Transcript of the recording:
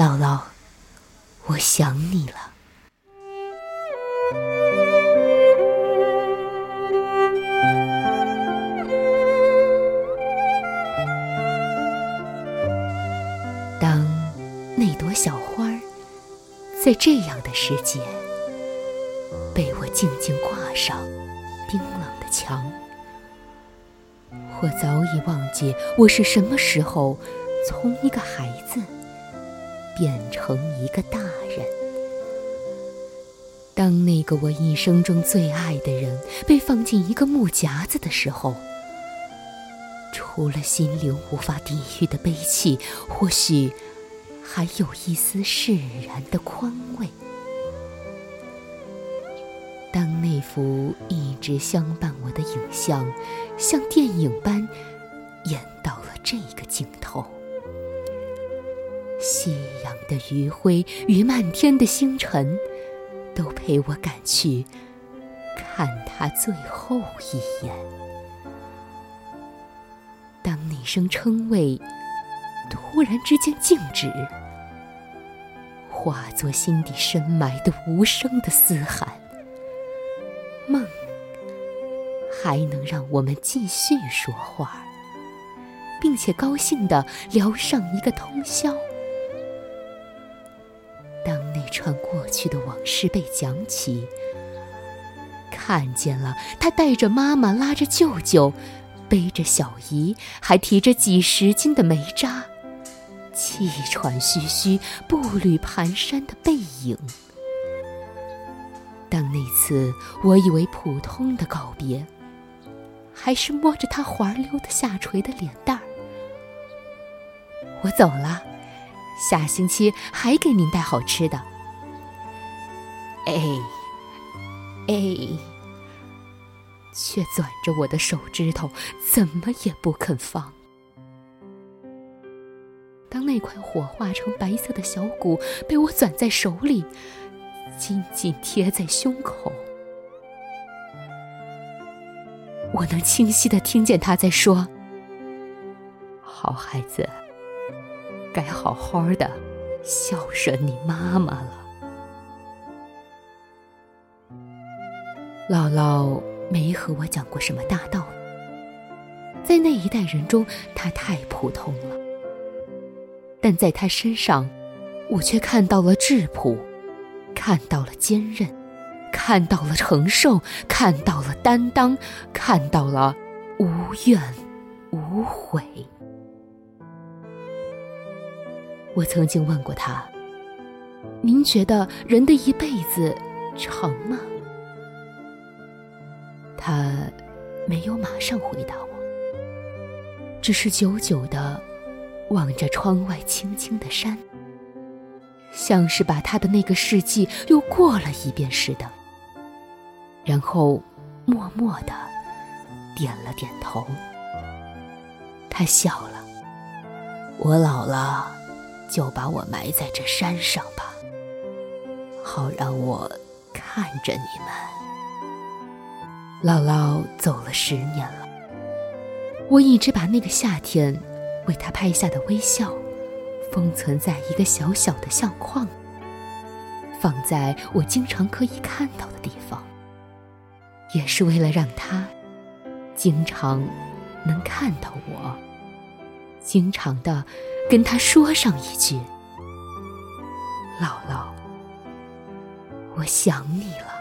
姥姥，我想你了。当那朵小花儿在这样的时节被我静静挂上冰冷的墙，我早已忘记我是什么时候从一个孩子。变成一个大人。当那个我一生中最爱的人被放进一个木夹子的时候，除了心灵无法抵御的悲戚，或许还有一丝释然的宽慰。当那幅一直相伴我的影像，像电影般演到了这个镜头。的余晖与漫天的星辰，都陪我赶去看他最后一眼。当那声称谓突然之间静止，化作心底深埋的无声的嘶喊，梦还能让我们继续说话，并且高兴地聊上一个通宵。串过去的往事被讲起，看见了他带着妈妈，拉着舅舅，背着小姨，还提着几十斤的煤渣，气喘吁吁、步履蹒跚的背影。当那次我以为普通的告别，还是摸着他滑溜的下垂的脸蛋儿，我走了，下星期还给您带好吃的。哎，哎，却攥着我的手指头，怎么也不肯放。当那块火化成白色的小骨被我攥在手里，紧紧贴在胸口，我能清晰的听见他在说：“好孩子，该好好的孝顺你妈妈了。”姥姥没和我讲过什么大道理，在那一代人中，她太普通了。但在她身上，我却看到了质朴，看到了坚韧，看到了承受，看到了担当，看到了无怨无悔。我曾经问过她：“您觉得人的一辈子长吗？”他没有马上回答我，只是久久的望着窗外青青的山，像是把他的那个世纪又过了一遍似的。然后默默的点了点头。他笑了：“我老了，就把我埋在这山上吧，好让我看着你们。”姥姥走了十年了，我一直把那个夏天为她拍下的微笑封存在一个小小的相框，放在我经常可以看到的地方，也是为了让她经常能看到我，经常的跟她说上一句：“姥姥，我想你了。”